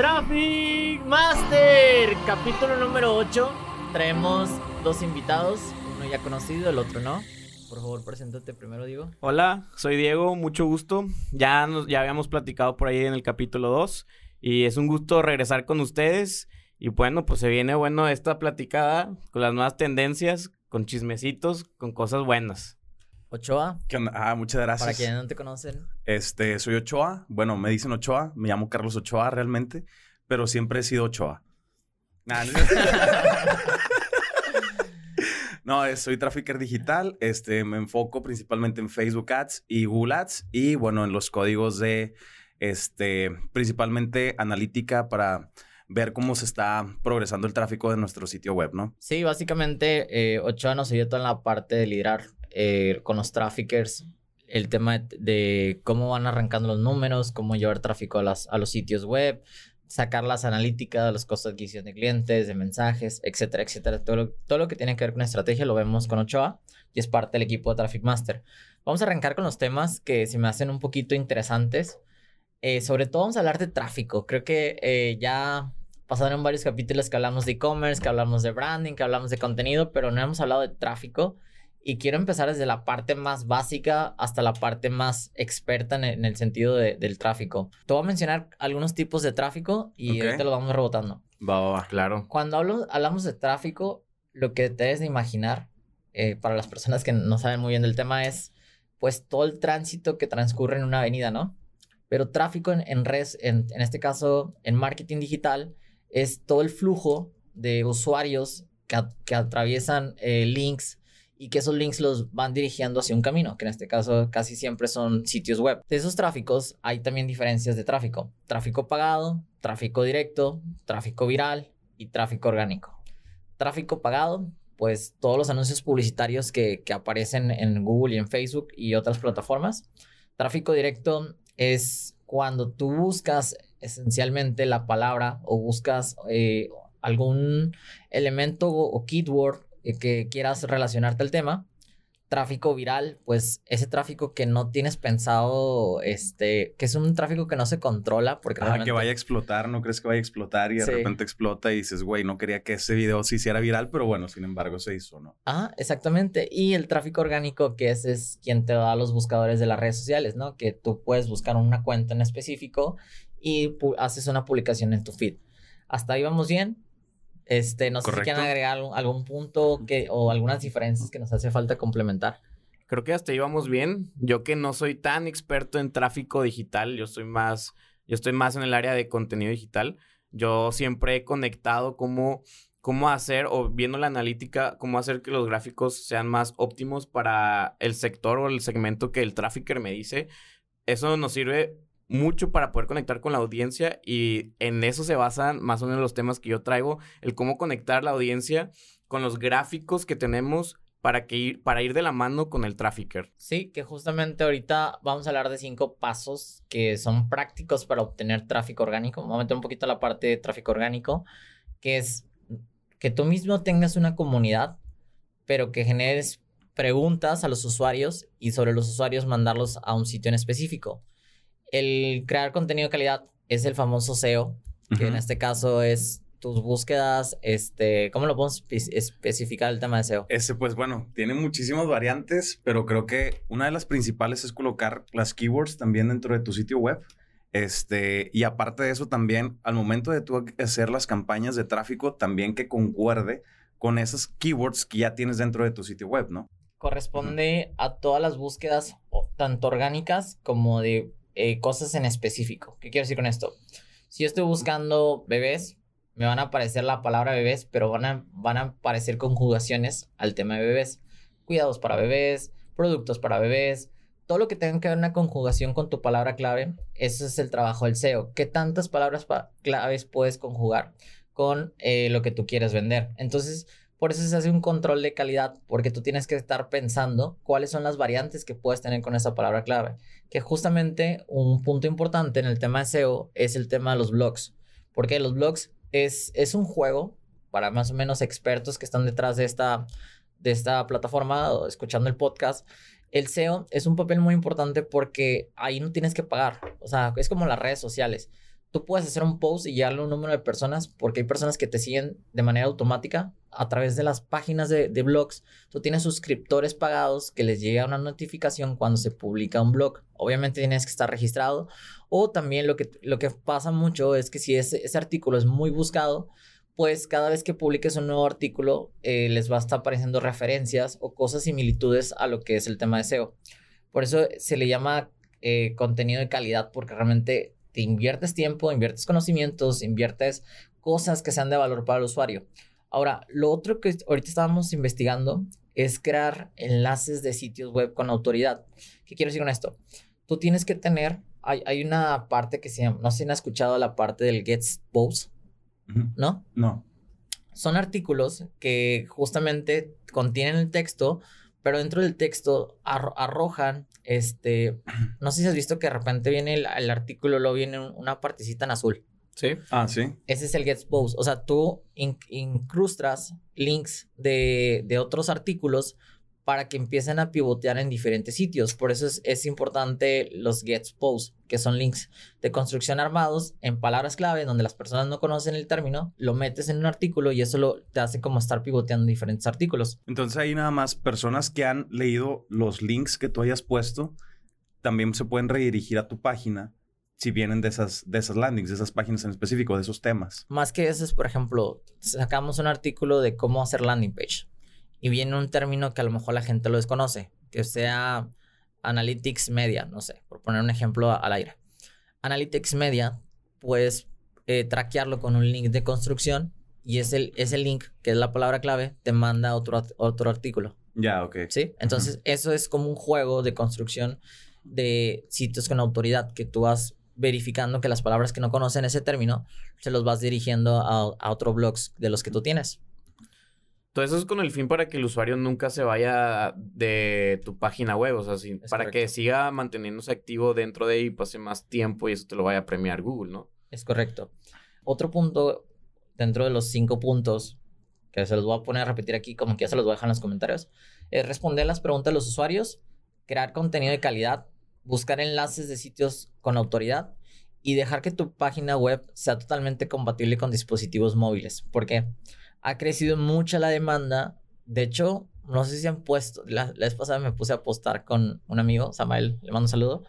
Traffic Master, capítulo número 8. Traemos dos invitados, uno ya conocido, el otro no. Por favor, preséntate primero, Diego. Hola, soy Diego, mucho gusto. Ya, nos, ya habíamos platicado por ahí en el capítulo 2 y es un gusto regresar con ustedes. Y bueno, pues se viene bueno esta platicada con las nuevas tendencias, con chismecitos, con cosas buenas. Ochoa. ¿Qué onda? Ah, muchas gracias. Para quienes no te conocen. Este, soy Ochoa. Bueno, me dicen Ochoa. Me llamo Carlos Ochoa realmente. Pero siempre he sido Ochoa. Nah, no, no, soy trafficker digital. Este, me enfoco principalmente en Facebook Ads y Google Ads. Y bueno, en los códigos de, este, principalmente analítica para ver cómo se está progresando el tráfico de nuestro sitio web, ¿no? Sí, básicamente eh, Ochoa nos ayuda en la parte de liderar eh, con los traffickers el tema de, cómo van arrancando los números, cómo llevar tráfico a, las, a los sitios web, sacar las analíticas, los costos de adquisición de clientes, de mensajes, etcétera, etcétera. Todo lo, todo lo que tiene que ver con estrategia lo vemos con Ochoa y es parte del equipo de Traffic Master. Vamos a arrancar con los temas que se me hacen un poquito interesantes. Eh, sobre todo vamos a hablar de tráfico. Creo que eh, ya pasaron varios capítulos que hablamos de e-commerce, que hablamos de branding, que hablamos de contenido, pero no hemos hablado de tráfico. Y quiero empezar desde la parte más básica hasta la parte más experta en el, sentido del tráfico. Te voy a mencionar algunos tipos de tráfico y ahorita lo vamos rebotando. Va, va, va. Claro. Cuando hablo, hablamos de tráfico, lo que te debes de imaginar, eh, para las personas que no saben muy bien del tema, es pues todo el tránsito que transcurre en una avenida, ¿no? Pero tráfico en, en redes, en, en este caso en marketing digital, es todo el flujo de usuarios que, que atraviesan eh, links y que esos links los van dirigiendo hacia un camino, que en este caso casi siempre son sitios web. De esos tráficos hay también diferencias de tráfico. Tráfico pagado, tráfico directo, tráfico viral y tráfico orgánico. Tráfico pagado, pues todos los anuncios publicitarios que, que aparecen en Google y en Facebook y otras plataformas. Tráfico directo es cuando tú buscas esencialmente la palabra o buscas eh, algún elemento o keyword que quieras relacionarte al tema. Tráfico viral, pues ese tráfico que no tienes pensado, este, que es un tráfico que no se controla porque... Ah, que vaya a explotar, no crees que vaya a explotar y de repente explota y dices, güey, no quería que ese video se hiciera viral, pero bueno, sin embargo se hizo, ¿no? Ah, exactamente. Y el tráfico orgánico, que ese es quien te da los buscadores de las redes sociales, ¿no? Que tú puedes buscar una cuenta en específico y haces una publicación en tu feed. Hasta ahí vamos bien. Este, no sé si quieren agregar algún, punto que, o algunas diferencias que nos hace falta complementar. Creo que hasta ahí vamos bien. Yo que no soy tan experto en tráfico digital, yo soy más, yo estoy más en el área de contenido digital. Yo siempre he conectado cómo, cómo hacer, o viendo la analítica, cómo hacer que los gráficos sean más óptimos para el sector o el segmento que el trafficker me dice. Eso nos sirve mucho para poder conectar con la audiencia y en eso se basan más o menos los temas que yo traigo, el cómo conectar la audiencia con los gráficos que tenemos para, que ir, para ir de la mano con el trafficker. Sí, que justamente ahorita vamos a hablar de cinco pasos que son prácticos para obtener tráfico orgánico. Vamos a meter un poquito la parte de tráfico orgánico, que es que tú mismo tengas una comunidad, pero que generes preguntas a los usuarios y sobre los usuarios mandarlos a un sitio en específico el crear contenido de calidad es el famoso SEO, que en este caso es tus búsquedas, este, ¿cómo lo podemos especificar el tema de SEO? Ese, pues bueno, tiene muchísimas variantes, pero creo que una de las principales es colocar las keywords también dentro de tu sitio web. Este, y aparte de eso también, al momento de tú hacer las campañas de tráfico, también que concuerde con esas keywords que ya tienes dentro de tu sitio web, ¿no? Corresponde a todas las búsquedas, tanto orgánicas como de eh, cosas en específico. ¿Qué quiero decir con esto? Si yo estoy buscando bebés, me van a aparecer la palabra bebés, pero van a, van a aparecer conjugaciones al tema de bebés. Cuidados para bebés, productos para bebés, todo lo que tenga que ver una conjugación con tu palabra clave, eso es el trabajo del SEO. ¿Qué tantas palabras claves puedes conjugar con eh, lo que tú quieres vender? Entonces, por eso se hace un control de calidad, porque tú tienes que estar pensando cuáles son las variantes que puedes tener con esa palabra clave. Que justamente un punto importante en el tema de SEO es el tema de los blogs. Porque los blogs es, es un juego para más o menos expertos que están detrás de esta, de esta plataforma o escuchando el podcast. El SEO es un papel muy importante porque ahí no tienes que pagar. O sea, es como las redes sociales tú puedes hacer un post y llegarle a un número de personas porque hay personas que te siguen de manera automática a través de las páginas de, blogs. Tú tienes suscriptores pagados que les llega una notificación cuando se publica un blog. Obviamente tienes que estar registrado. O también lo que, lo que pasa mucho es que si ese, ese artículo es muy buscado, pues cada vez que publiques un nuevo artículo eh, les va a estar apareciendo referencias o cosas similitudes a lo que es el tema de SEO. Por eso se le llama eh, contenido de calidad porque realmente te inviertes tiempo, inviertes conocimientos, inviertes cosas que sean de valor para el usuario. Ahora, lo otro que ahorita estábamos investigando es crear enlaces de sitios web con autoridad. ¿Qué quiero decir con esto? Tú tienes que tener, hay, hay una parte que se llama, no sé si han escuchado la parte del get post, ¿no? No. Son artículos que justamente contienen el texto, pero dentro del texto arrojan, este, no sé si has visto que de repente viene el, artículo, luego viene una partecita en azul. Sí. Ah, sí. Ese es el get post. O sea, tú incrustas links de, de otros artículos para que empiecen a pivotear en diferentes sitios. Por eso es, importante los get posts, que son links de construcción armados en palabras clave, donde las personas no conocen el término, lo metes en un artículo y eso lo, te hace como estar pivoteando en diferentes artículos. Entonces ahí nada más personas que han leído los links que tú hayas puesto, también se pueden redirigir a tu página si vienen de esas, de esas landings, de esas páginas en específico, de esos temas. Más que eso es, por ejemplo, sacamos un artículo de cómo hacer landing page y viene un término que a lo mejor la gente lo desconoce, que sea Analytics Media, no sé, por poner un ejemplo al aire. Analytics Media, puedes eh, traquearlo con un link de construcción y ese, ese link, que es la palabra clave, te manda otro, otro artículo. Ya, ok. ¿Sí? Entonces, eso es como un juego de construcción de sitios con autoridad que tú vas verificando que las palabras que no conocen ese término se los vas dirigiendo a, a otros blogs de los que tú tienes. Todo eso es con el fin para que el usuario nunca se vaya de tu página web, o sea, para que siga manteniéndose activo dentro de ahí y pase más tiempo y eso te lo vaya a premiar Google, ¿no? Es correcto. Otro punto dentro de los cinco puntos, que se los voy a poner a repetir aquí, como que ya se los voy a dejar en los comentarios, es responder las preguntas de los usuarios, crear contenido de calidad, buscar enlaces de sitios con autoridad y dejar que tu página web sea totalmente compatible con dispositivos móviles. ¿Por qué? Ha crecido mucho la demanda. De hecho, no sé si han puesto, la, vez pasada me puse a apostar con un amigo, Samael, le mando un saludo,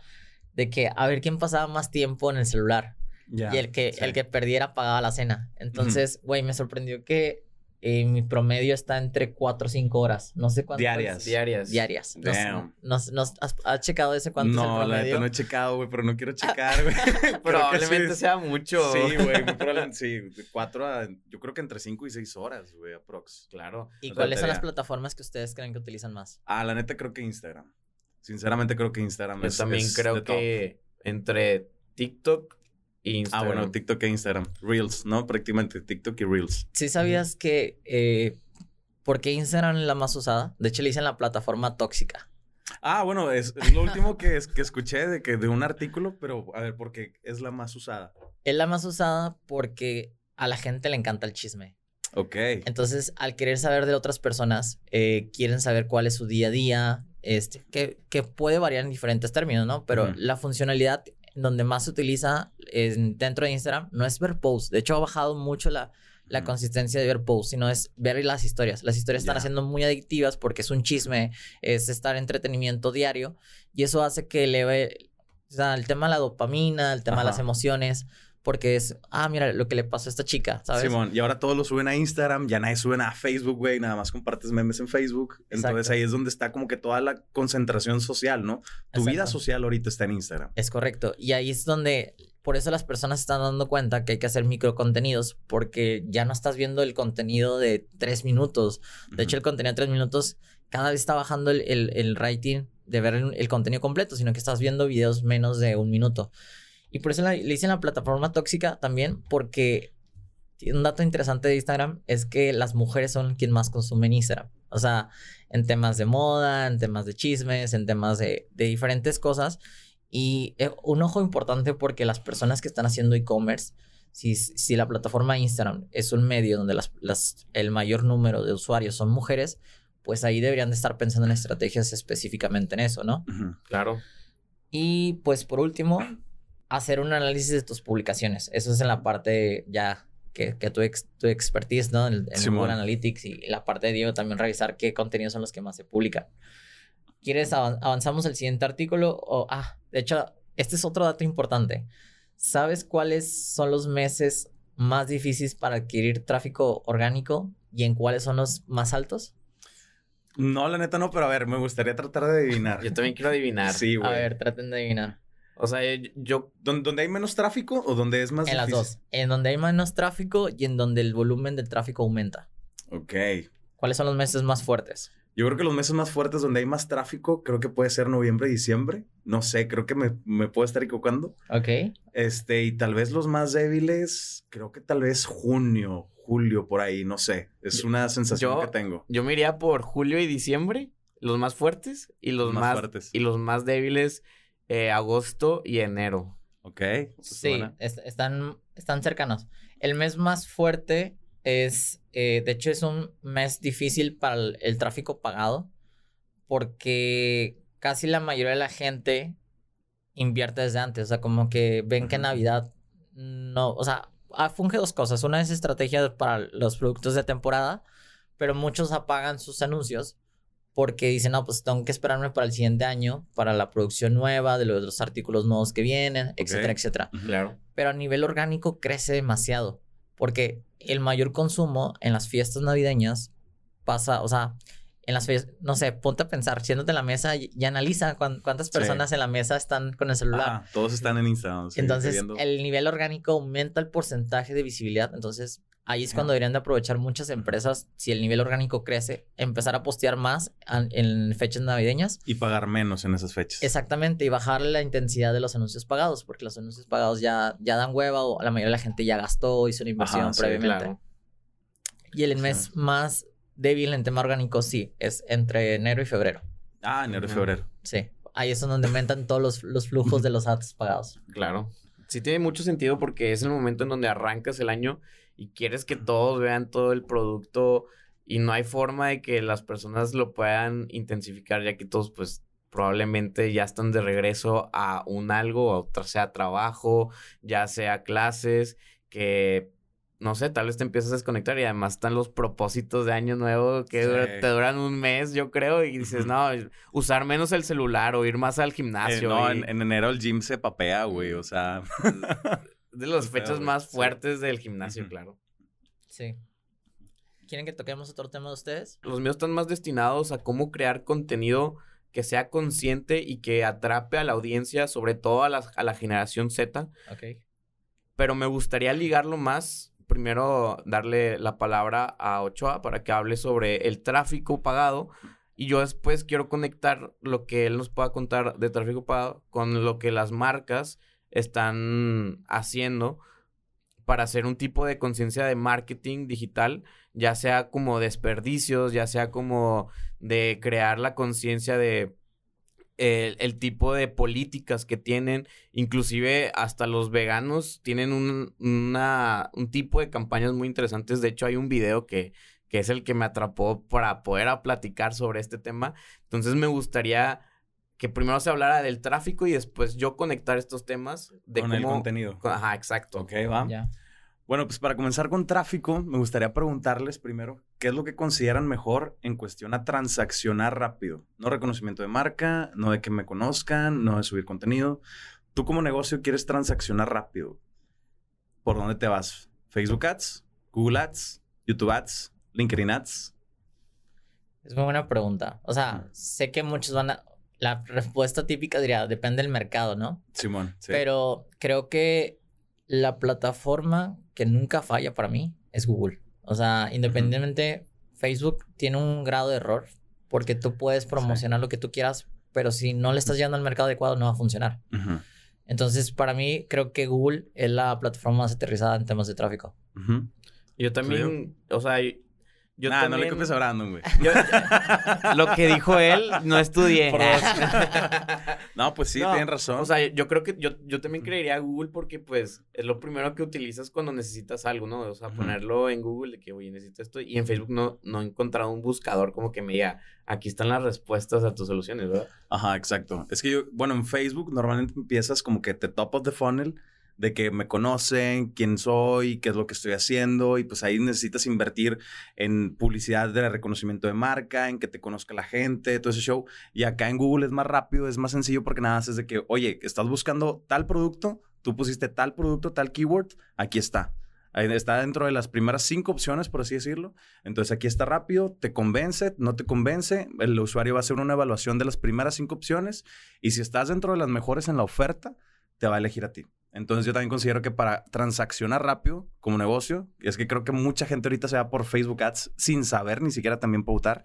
de que a ver quién pasaba más tiempo en el celular. y el que, el que perdiera pagaba la cena. Entonces, güey, me sorprendió que eh, mi promedio está entre 4 o 5 horas. No sé cuánto. Diarias. Diarias. Diarias. No, has, checado ese cuánto no, es el promedio? la neta no he checado, güey, pero no quiero checar, güey. probablemente sea mucho. Sí, güey, probablemente sí. De 4 a. Yo creo que entre 5 y 6 horas, güey, aprox. Claro. ¿Y cuáles son las plataformas que ustedes creen que utilizan más? Ah, la neta creo que Instagram. Sinceramente creo que Instagram Yo es. también creo que entre TikTok Ah, bueno, TikTok e Instagram. Reels, ¿no? Prácticamente TikTok y Reels. ¿Sí sabías que... Eh, ¿Por qué Instagram es la más usada? De hecho, le dicen la plataforma tóxica. Ah, bueno, es, lo último que, es, que escuché de, que, de un artículo, pero a ver, ¿por qué es la más usada? Es la más usada porque a la gente le encanta el chisme. Ok. Entonces, al querer saber de otras personas, eh, quieren saber cuál es su día a día, este, que, que puede variar en diferentes términos, ¿no? Pero la funcionalidad donde más se utiliza dentro de Instagram no es ver posts. De hecho, ha bajado mucho la, la consistencia de ver posts, sino es ver las historias. Las historias están haciendo muy adictivas porque es un chisme, es estar entretenimiento diario y eso hace que eleve o sea, el tema de la dopamina, el tema de las emociones porque es, ah, mira lo que le pasó a esta chica, ¿sabes? Simón, y ahora todos lo suben a Instagram, ya nadie sube a Facebook, güey, nada más compartes memes en Facebook. Entonces ahí es donde está como que toda la concentración social, ¿no? Tu vida social ahorita está en Instagram. Es correcto. Y ahí es donde, por eso las personas están dando cuenta que hay que hacer micro contenidos, porque ya no estás viendo el contenido de tres minutos. De hecho, el contenido de tres minutos cada vez está bajando el, el, rating de ver el, el contenido completo, sino que estás viendo videos menos de un minuto. Y por eso le dicen la plataforma tóxica también, porque un dato interesante de Instagram es que las mujeres son quien más consumen Instagram. O sea, en temas de moda, en temas de chismes, en temas de, diferentes cosas. Y eh, un ojo importante porque las personas que están haciendo e-commerce, si, si, la plataforma Instagram es un medio donde las, las, el mayor número de usuarios son mujeres, pues ahí deberían de estar pensando en estrategias específicamente en eso, ¿no? Claro. Y pues por último, hacer un análisis de tus publicaciones. Eso es en la parte ya que, que tu, ex, tu expertise, ¿no? En. Google Analytics y la parte de Diego también revisar qué contenidos son los que más se publican. ¿Quieres avan- avanzamos al siguiente artículo? O, ah, de hecho, este es otro dato importante. ¿Sabes cuáles son los meses más difíciles para adquirir tráfico orgánico y en cuáles son los más altos? No, la neta no, pero a ver, me gustaría tratar de adivinar. Yo también quiero adivinar. Sí, güey. A ver, traten de adivinar. O sea, yo, ¿Dó- ¿Donde hay menos tráfico o donde es más En las dos. En donde hay menos tráfico y en donde el volumen del tráfico aumenta. Ok. ¿Cuáles son los meses más fuertes? Yo creo que los meses más fuertes donde hay más tráfico, creo que puede ser noviembre y diciembre. No sé, creo que me, me puedo estar equivocando. Ok. Este, y tal vez los más débiles, creo que tal vez junio, julio, por ahí, no sé. Es una sensación yo- que tengo. yo me iría por julio y diciembre, los más fuertes, y los Los más más, fuertes. y los más débiles, eh, agosto y enero. Ok. Sí, Suena. est- están, están cercanos. El mes más fuerte es, eh, de hecho, es un mes difícil para el, el tráfico pagado porque casi la mayoría de la gente invierte desde antes. O sea, como que ven que Ujú. Navidad no, o sea, ah, funge dos cosas. Una es estrategia para los productos de temporada, pero muchos apagan sus anuncios porque dicen, no, pues tengo que esperarme para el siguiente año, para la producción nueva, de los, los artículos nuevos que vienen, etcétera, etcétera. Ujú. Claro. Pero a nivel orgánico crece demasiado, porque el mayor consumo en las fiestas navideñas pasa, o sea, en las fiestas, no sé, ponte a pensar, siéndote en la mesa y, y analiza cuán- cuántas Sí. personas en la mesa están con el celular. Ah, todos están en Instagram. sí, Entonces, el nivel orgánico aumenta el porcentaje de visibilidad. Entonces, ahí es cuando deberían de aprovechar muchas empresas, si el nivel orgánico crece, empezar a postear más en fechas navideñas. Y pagar menos en esas fechas. Exactamente, y bajarle la intensidad de los anuncios pagados, porque los anuncios pagados ya, ya dan hueva o la mayoría de la gente ya gastó, hizo una inversión Ajá, sí, previamente. Claro. Y el mes más débil en tema orgánico, sí, es entre enero y febrero. Ah, enero y febrero. Sí, ahí es donde aumentan todos los, los flujos de los ads pagados. Claro. Sí tiene mucho sentido porque es el momento en donde arrancas el año y quieres que todos vean todo el producto y no hay forma de que las personas lo puedan intensificar ya que todos pues probablemente ya están de regreso a un algo, o ya sea trabajo, ya sea clases, que no sé, tal vez te empiezas a desconectar y además están los propósitos de año nuevo que Sí. dura- te duran un mes, yo creo, y dices, no, usar menos el celular o ir más al Eh, gimnasio. no, y- en, en enero el gym se papea, güey. O sea, de las fechas más Sí. fuertes del gimnasio, claro. Sí. ¿Quieren que toquemos otro tema de ustedes? Los míos están más destinados a cómo crear contenido que sea consciente y que atrape a la audiencia, sobre todo a la, a la generación Z. Ok. Pero me gustaría ligarlo más. Primero darle la palabra a Ochoa para que hable sobre el tráfico pagado. Y yo después quiero conectar lo que él nos pueda contar de tráfico pagado con lo que las marcas están haciendo para hacer un tipo de conciencia de marketing digital, ya sea como desperdicios, ya sea como de crear la conciencia de el, el tipo de políticas que tienen, inclusive hasta los veganos tienen un, una- un tipo de campañas muy interesantes. De hecho, hay un video que, que es el que me atrapó para poder platicar sobre este tema. Entonces, me gustaría que primero se hablara del tráfico y después yo conectar estos temas de con cómo... el contenido. Ajá, exacto. Ok, va. Ya. Bueno, pues para comenzar con tráfico, me gustaría preguntarles primero, ¿qué es lo que consideran mejor en cuestión a transaccionar rápido? No reconocimiento de marca, no de que me conozcan, no de subir contenido. Tú como negocio quieres transaccionar rápido. ¿Por dónde te vas? ¿Facebook Ads? ¿Google Ads? ¿YouTube Ads? ¿LinkedIn Ads? Es muy buena pregunta. O sea, sé que muchos van a... La respuesta típica diría, depende del mercado, ¿no? Simón, sí. Pero creo que la plataforma que nunca falla para mí es Google. O sea, independientemente, Facebook tiene un grado de error porque tú puedes promocionar lo que tú quieras, pero si no le estás llevando al mercado adecuado no va a funcionar. Entonces, para mí, creo que Google es la plataforma más aterrizada en temas de tráfico. Yo también, o sea, yo no le copies a Brandon, güey. yo- lo que dijo él, no estudié. No, pues sí, No, tienen razón. O sea, yo creo que yo, yo también creería Google porque, pues, es lo primero que utilizas cuando necesitas algo, ¿no? O sea, ponerlo en Google de que, oye, necesito esto. Y en Facebook no, no he encontrado un buscador como que me diga, aquí están las respuestas a tus soluciones, ¿verdad? Ajá, exacto. Es que yo, bueno, en Facebook normalmente empiezas como que te top of the funnel de que me conocen, quién soy, qué es lo que estoy haciendo y pues ahí necesitas invertir en publicidad de reconocimiento de marca, en que te conozca la gente, todo ese show. Y acá en Google es más rápido, es más sencillo porque nada más es de que, oye, estás buscando tal producto, tú pusiste tal producto, tal keyword, aquí está. Ahí está dentro de las primeras cinco opciones, por así decirlo. Entonces aquí está rápido, te convence, no te convence. El usuario va a hacer una evaluación de las primeras cinco opciones y si estás dentro de las mejores en la oferta, te va a elegir a ti. Entonces yo también considero que para transaccionar rápido como negocio, y es que creo que mucha gente ahorita se va por Facebook Ads sin saber ni siquiera también pautar.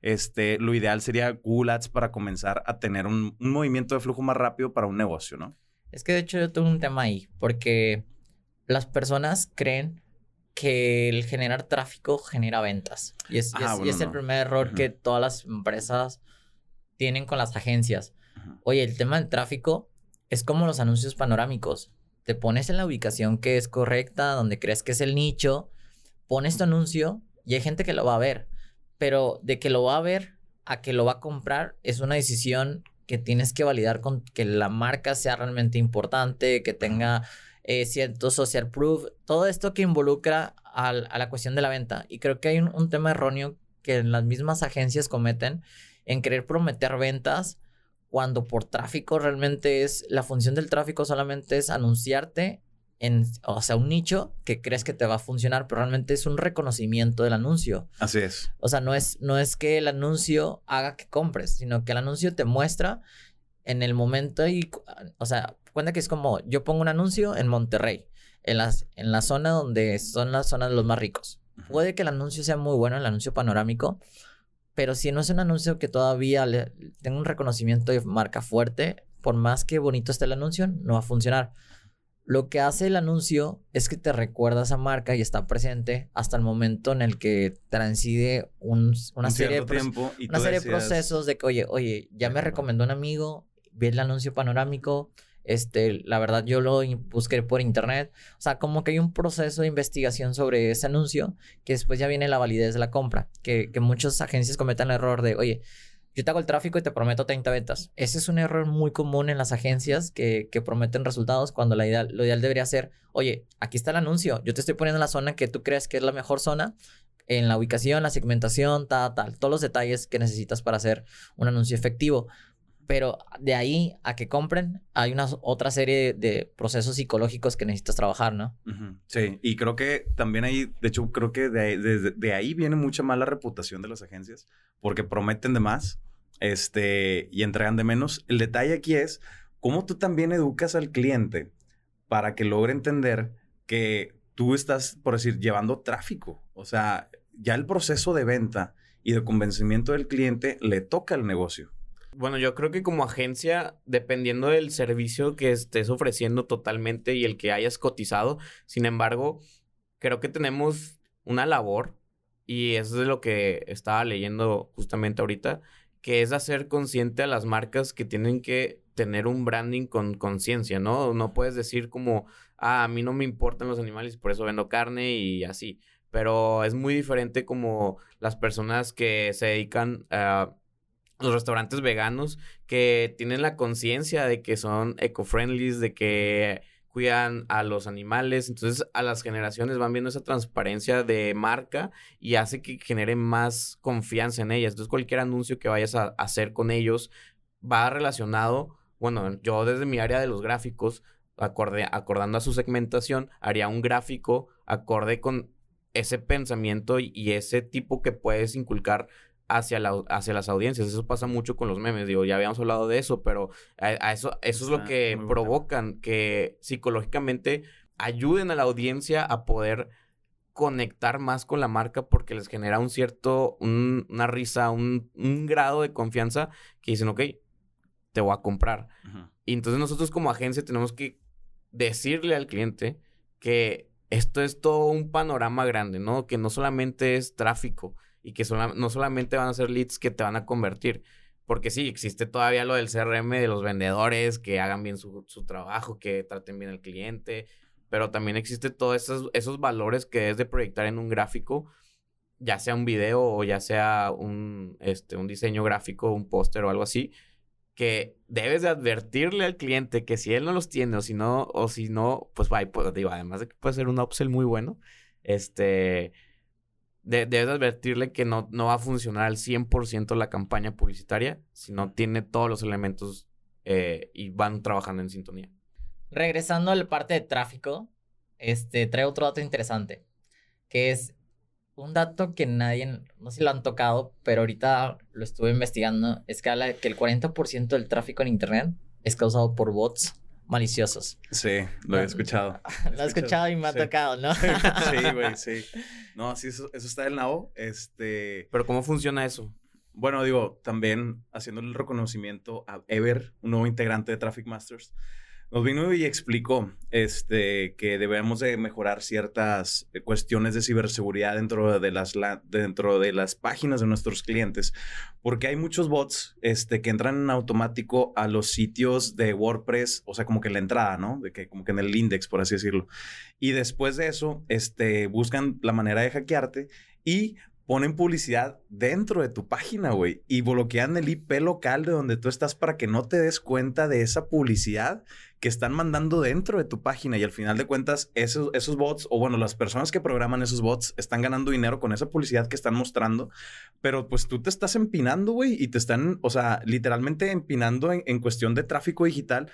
Este, lo ideal sería Google Ads para comenzar a tener un, un movimiento de flujo más rápido para un negocio, ¿no? Es que de hecho yo tengo un tema ahí, porque las personas creen que el generar tráfico genera ventas. Y es, y Ah, y el primer error que todas las empresas tienen con las agencias. Oye, el tema del tráfico es como los anuncios panorámicos. Te pones en la ubicación que es correcta, donde crees que es el nicho, pones tu anuncio y hay gente que lo va a ver. Pero de que lo va a ver a que lo va a comprar es una decisión que tienes que validar con que la marca sea realmente importante, que tenga eh, cierto social proof, todo esto que involucra a la cuestión de la venta. Y creo que hay un, un tema erróneo que las mismas agencias cometen en querer prometer ventas cuando por tráfico realmente es, la función del tráfico solamente es anunciarte en, o sea, un nicho que crees que te va a funcionar, pero realmente es un reconocimiento del anuncio. Así es. O sea, no es, no es que el anuncio haga que compres, sino que el anuncio te muestra en el momento y, cu- o sea, cuenta que es como, yo pongo un anuncio en Monterrey, en, las, en la zona donde son las zonas de los más ricos. Puede que el anuncio sea muy bueno, el anuncio panorámico, pero si no es un anuncio que todavía le, tenga un reconocimiento de marca fuerte, por más que bonito esté el anuncio, no va a funcionar. Lo que hace el anuncio es que te recuerda a esa marca y está presente hasta el momento en el que transide un- una Un serie, de, tiempo y una serie de procesos de que, oye, oye, ya me recomendó un amigo, vi el anuncio panorámico, este, la verdad yo lo busqué por internet. O sea, como que hay un proceso de investigación sobre ese anuncio que después ya viene la validez de la compra. Que, que muchas agencias cometen el error de, oye, yo te hago el tráfico y te prometo 30 ventas. Ese es un error muy común en las agencias que, que prometen resultados cuando la ideal, lo ideal debería ser, oye, aquí está el anuncio, yo te estoy poniendo en la zona que tú crees que es la mejor zona, en la ubicación, la segmentación, tal, tal, todos los detalles que necesitas para hacer un anuncio efectivo. Pero de ahí a que compren, hay una otra serie de procesos psicológicos que necesitas trabajar, ¿no? Sí, y creo que también ahí, de hecho, creo que de- de ahí viene mucha mala reputación de las agencias, porque prometen de más este, y entregan de menos. El detalle aquí es cómo tú también educas al cliente para que logre entender que tú estás, por decir, llevando tráfico. O sea, ya el proceso de venta y de convencimiento del cliente le toca al negocio. Bueno, yo creo que como agencia, dependiendo del servicio que estés ofreciendo totalmente y el que hayas cotizado, sin embargo, creo que tenemos una labor y eso es de lo que estaba leyendo justamente ahorita, que es hacer consciente a las marcas que tienen que tener un branding con conciencia, ¿no? No puedes decir como, ah, a mí no me importan los animales por eso vendo carne y así. Pero es muy diferente como las personas que se dedican a los restaurantes veganos que tienen la conciencia de que son eco-friendly, de que cuidan a los animales. Entonces, a las generaciones van viendo esa transparencia de marca y hace que genere más confianza en ellas. Entonces, cualquier anuncio que vayas a hacer con ellos va relacionado. Bueno, yo desde mi área de los gráficos, acorde, acordando a su segmentación, haría un gráfico acorde con ese pensamiento y, ese tipo que puedes inculcar hacia, la, hacia las audiencias. Eso pasa mucho con los memes. Digo, ya habíamos hablado de eso, pero a, a eso, eso es lo que provocan, que psicológicamente ayuden a la audiencia a poder conectar más con la marca porque les genera un cierto, un- una risa, un, un grado de confianza que dicen, ok, te voy a comprar. Y entonces nosotros como agencia tenemos que decirle al cliente que esto es todo un panorama grande, ¿no? Que no solamente es tráfico, y que no solamente van a ser leads que te van a convertir. Porque sí, existe todavía lo del CRM de los vendedores, que hagan bien su, su trabajo, que traten bien al cliente, pero también existe todos esos, esos valores que es de proyectar en un gráfico, ya sea un video o ya sea un, este, un diseño gráfico, un póster o algo así, que debes de advertirle al cliente que si él no los tiene o si no, o si no, pues va, pues, digo, además de que puede ser un upsell muy bueno, este, debes advertirle que no, no va a funcionar al 100% la campaña publicitaria si no tiene todos los elementos eh, y van trabajando en sintonía. Regresando a la parte de tráfico, este, trae otro dato interesante, que es un dato que nadie, no sé si lo han tocado, pero ahorita lo estuve investigando, es que habla de que el 40% del tráfico en Internet es causado por bots maliciosos. Sí, lo he escuchado. Lo he escuchado y me ha tocado, ¿no? sí, güey, sí. No, sí, eso, eso está del nabo. Este... Pero ¿cómo funciona eso? Bueno, digo, también haciendo el reconocimiento a Ever, un nuevo integrante de Traffic Masters, nos vino y explicó este, que debemos de mejorar ciertas eh, cuestiones de ciberseguridad dentro de las, dentro de las páginas de nuestros clientes, porque hay muchos bots este, que entran en automático a los sitios de WordPress, o sea, como que en la entrada, ¿no? De que como que en el index, por así decirlo. Y después de eso, este, buscan la manera de hackearte y ponen publicidad dentro de tu página, güey, y bloquean el IP local de donde tú estás para que no te des cuenta de esa publicidad que están mandando dentro de tu página y al final de cuentas esos, esos bots o bueno, las personas que programan esos bots están ganando dinero con esa publicidad que están mostrando, pero pues tú te estás empinando, güey, y te están, o sea, literalmente empinando en, en cuestión de tráfico digital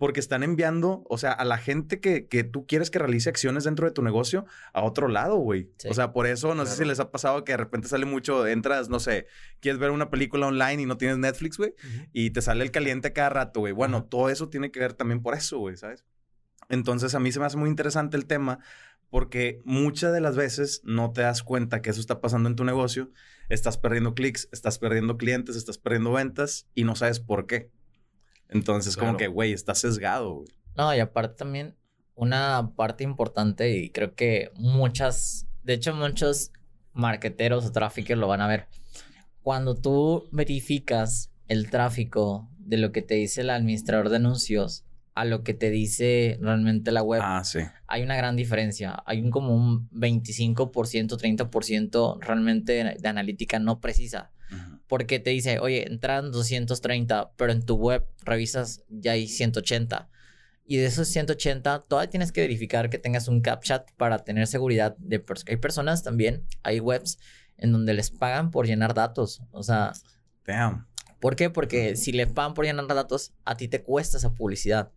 porque están enviando, o sea, a la gente que, que, tú quieres que realice acciones dentro de tu negocio a otro lado, güey. O sea, por eso, no sé si les ha pasado que de repente sale mucho, entras, no sé, quieres ver una película online y no tienes Netflix, güey, y te sale el caliente cada rato, güey. Bueno, todo eso tiene que ver también por eso, güey, ¿sabes? Entonces, a mí se me hace muy interesante el tema porque muchas de las veces no te das cuenta que eso está pasando en tu negocio, estás perdiendo clics, estás perdiendo clientes, estás perdiendo ventas y no sabes por qué. Entonces, como que, güey, está sesgado, güey. No, y aparte también una parte importante y creo que muchas, de hecho muchos marqueteros o tráficos lo van a ver. Cuando tú verificas el tráfico de lo que te dice el administrador de anuncios a lo que te dice realmente la web, ah, sí. hay una gran diferencia. Hay un como un 25%, 30% realmente de analítica no precisa porque te dice, oye, entran 230, pero en tu web revisas ya hay 180. Y de esos 180, todavía tienes que verificar que tengas un CapChat para tener seguridad. De hay personas también, hay webs en donde les pagan por llenar datos. O sea... Damn. ¿Por qué? Porque si le pagan por llenar datos, a ti te cuesta esa publicidad.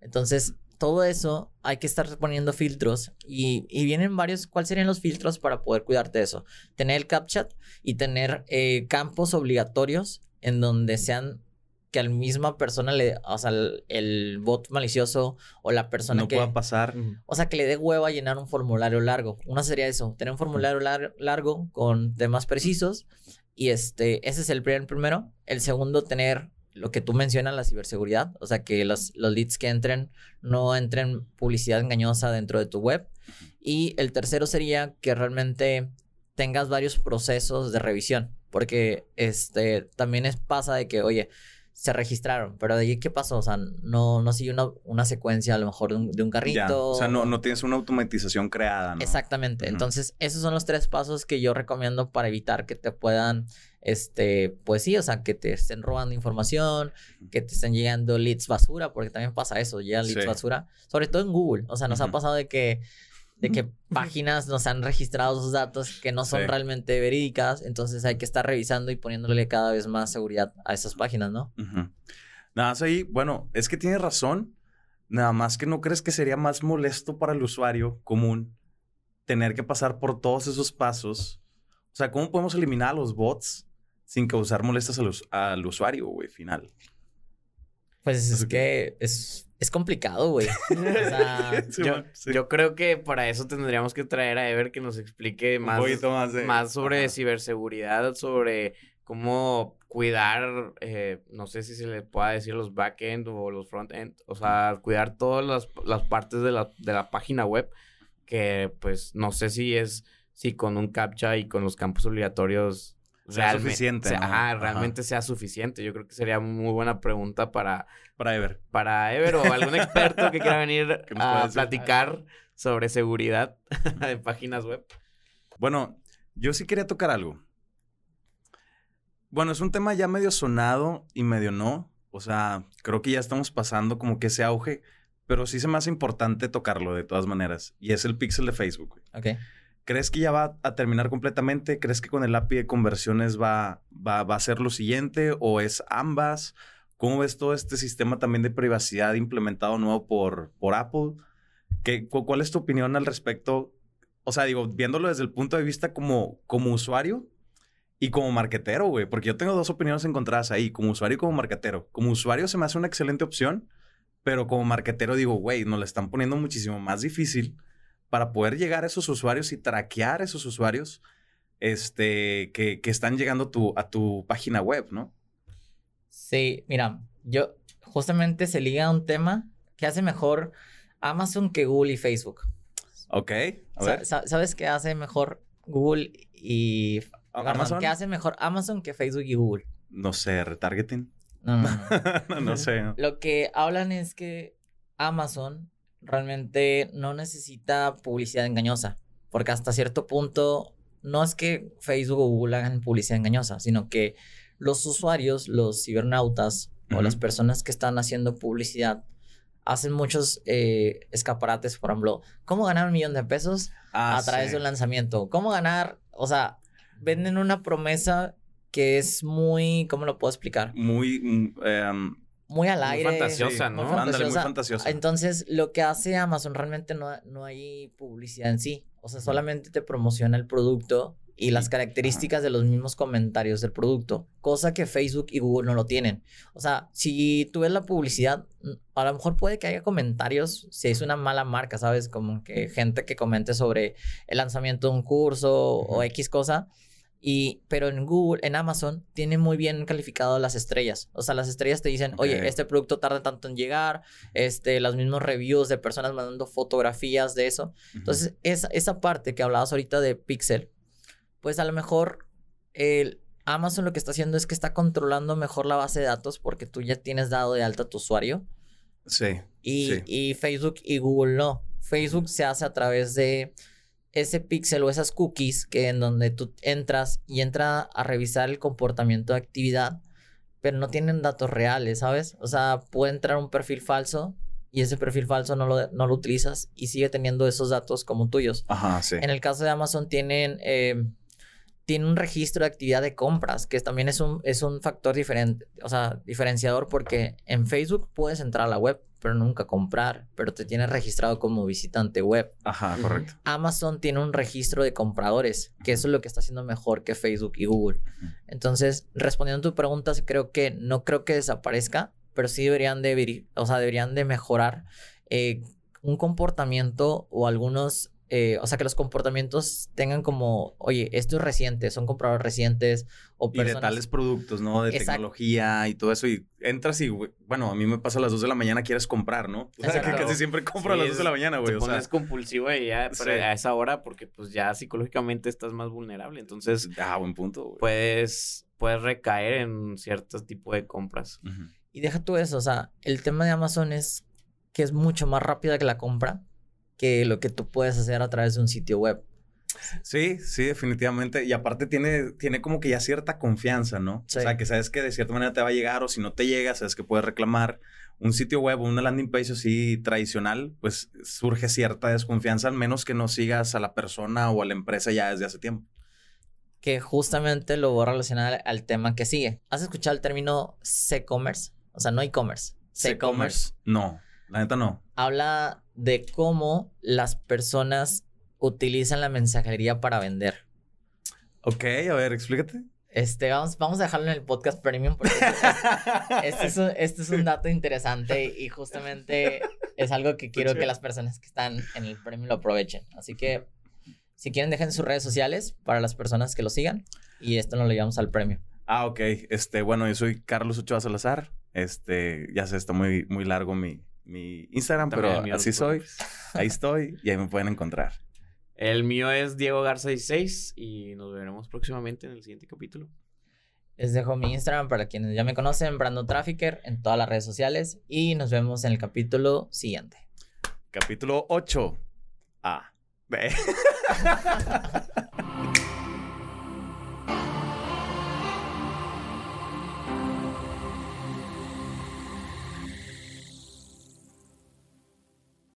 Entonces, todo eso hay que estar poniendo filtros y, vienen varios, ¿cuáles serían los filtros para poder cuidarte de eso? Tener el CapChat y tener eh, campos obligatorios en donde sean que a la misma persona le, o sea, el, bot malicioso o la persona no que... pueda pasar. O sea, que le dé huevo a llenar un formulario largo. Una sería eso, tener un formulario largo con temas precisos y este, ese es el primer primero. El segundo, tener lo que tú mencionas, la ciberseguridad, o sea, que los, los leads que entren no entren publicidad engañosa dentro de tu web. Y el tercero sería que realmente tengas varios procesos de revisión, porque este también es pasa de que, oye, se registraron, pero de ahí, ¿qué pasó? O sea, no, no sigue una, una secuencia a lo mejor de un, de un carrito. O sea, no, no tienes una automatización creada, ¿no? Exactamente. Entonces, esos son los tres pasos que yo recomiendo para evitar que te puedan, este, pues sí, o sea, que te estén robando información, que te estén llegando leads basura, porque también pasa eso, llegan leads basura, sobre todo en Google. O sea, nos ha pasado de que de que páginas nos han registrado sus datos que no son realmente verídicas, entonces hay que estar revisando y poniéndole cada vez más seguridad a esas páginas, ¿no? Nada más ahí, bueno, es que tienes razón, nada más que no crees que sería más molesto para el usuario común tener que pasar por todos esos pasos. O sea, ¿cómo podemos eliminar a los bots sin causar molestias al, al usuario, güey, final? Pues es que es es complicado, güey. O sea, yo, creo que para eso tendríamos que traer a Ever que nos explique más, más, sobre ciberseguridad, sobre cómo cuidar, eh, no sé si se le pueda decir los backend o los frontend, o sea, cuidar todas las, las partes de la, de la página web, que pues no sé si es si con un CAPTCHA y con los campos obligatorios sea suficiente. Sea, ajá, realmente sea suficiente. Yo creo que sería muy buena pregunta para... Para Ever. Para Ever o algún experto que quiera venir a platicar sobre seguridad de páginas web. Bueno, yo sí quería tocar algo. Bueno, es un tema ya medio sonado y medio no. O sea, creo que ya estamos pasando como que ese auge, pero sí se me hace importante tocarlo de todas maneras. Y es el pixel de Facebook. Ok. ¿Crees que ya va a terminar completamente? ¿Crees que con el API de conversiones va, va, a ser lo siguiente o es ambas? ¿Cómo ves todo este sistema también de privacidad implementado nuevo por, por Apple? ¿Qué, ¿Cuál es tu opinión al respecto? O sea, digo, viéndolo desde el punto de vista como, como usuario y como marquetero, güey, porque yo tengo dos opiniones encontradas ahí, como usuario y como marquetero. Como usuario se me hace una excelente opción, pero como marquetero digo, güey, nos la están poniendo muchísimo más difícil para poder llegar a esos usuarios y traquear a esos usuarios este, que, están llegando tu, a tu página web, ¿no? Sí, mira, yo justamente se liga a un tema que hace mejor Amazon que Google y Facebook. Ok, a ver. ¿Sabes qué hace mejor Google y... Amazon? ¿Qué hace mejor Amazon que Facebook y Google? No sé, retargeting. No, no, no. no sé. Lo que hablan es que Amazon realmente no necesita publicidad engañosa, porque hasta cierto punto no es que Facebook o Google hagan publicidad engañosa, sino que los usuarios, los cibernautas o las personas que están haciendo publicidad hacen muchos eh, escaparates, por ejemplo, cómo ganar un millón de pesos ah, a través de un lanzamiento, cómo ganar, o sea, venden una promesa que es muy, ¿cómo lo puedo explicar? Muy, em, muy al aire. Muy fantasiosa, ¿no? Ándale, muy fantasiosa. Entonces, lo que hace Amazon realmente no, no hay publicidad en sí. O sea, solamente te promociona el producto y las características de los mismos comentarios del producto, cosa que Facebook y Google no lo tienen. O sea, si tú ves la publicidad, a lo mejor puede que haya comentarios si es una mala marca, ¿sabes? Como que gente que comente sobre el lanzamiento de un curso o X cosa, y, pero en Google, en Amazon, tiene muy bien calificado las estrellas. O sea, las estrellas te dicen, oye, este producto tarda tanto en llegar, este, los mismos reviews de personas mandando fotografías de eso. Entonces, esa, esa parte que hablabas ahorita de Pixel, pues a lo mejor el Amazon lo que está haciendo es que está controlando mejor la base de datos porque tú ya tienes dado de alta a tu usuario. Sí. Y, y Facebook y Google no. Facebook se hace a través de ese pixel o esas cookies que en donde tú entras y entra a revisar el comportamiento de actividad, pero no tienen datos reales, ¿sabes? O sea, puede entrar un perfil falso y ese perfil falso no lo, no lo utilizas y sigue teniendo esos datos como tuyos. Ajá, sí. En el caso de Amazon tienen... Eh, tiene un registro de actividad de compras, que también es un, es un factor diferente, o sea, diferenciador porque en Facebook puedes entrar a la web, pero nunca comprar, pero te tienes registrado como visitante web. Ajá, correcto. Amazon tiene un registro de compradores, que eso es lo que está haciendo mejor que Facebook y Google. Entonces, respondiendo a tu pregunta, creo que no creo que desaparezca, pero sí deberían de, o sea, deberían de mejorar eh, un comportamiento o algunos eh, o sea, que los comportamientos tengan como, oye, esto es reciente, son compradores recientes o personas... Y de tales productos, ¿no? De tecnología y todo eso. Y entras y, bueno, a mí me pasa a las 2 de la mañana, quieres comprar, ¿no? O sea, que casi siempre compro a las 2 de la mañana, güey. Te pones compulsivo y ya a esa hora porque pues ya psicológicamente estás más vulnerable. Entonces... Ah, buen punto, güey. Puedes, puedes recaer en ciertos tipos de compras. Y deja tú eso, o sea, el tema de Amazon es que es mucho más rápida que la compra que lo que tú puedes hacer a través de un sitio web. Sí, sí, definitivamente. Y aparte tiene, tiene como que ya cierta confianza, ¿no? O sea, que sabes que de cierta manera te va a llegar o si no te llega, sabes que puedes reclamar. Un sitio web o una landing page así tradicional, pues surge cierta desconfianza, al menos que no sigas a la persona o a la empresa ya desde hace tiempo. Que justamente lo voy a relacionar al tema que sigue. ¿Has escuchado el término C-commerce? O sea, no e-commerce. C-commerce. No, la neta no. Habla de cómo las personas utilizan la mensajería para vender. Ok, a ver, explícate. Este, vamos, vamos a dejarlo en el podcast premium porque este, es, este, es, un dato interesante y justamente es algo que quiero que las personas que están en el premium lo aprovechen. Así que, si quieren, dejen sus redes sociales para las personas que lo sigan y esto nos lo llevamos al premio. Ah, ok. Este, bueno, yo soy Carlos Ochoa Salazar. Este, ya sé, está muy, muy largo mi, mi Instagram, pero así soy. Ahí estoy y ahí me pueden encontrar. El mío es Diego Garza 16 y nos veremos próximamente en el siguiente capítulo. Les dejo mi Instagram para quienes ya me conocen, Brandon Trafficker, en todas las redes sociales. Y nos vemos en el capítulo siguiente. Capítulo 8. A. B.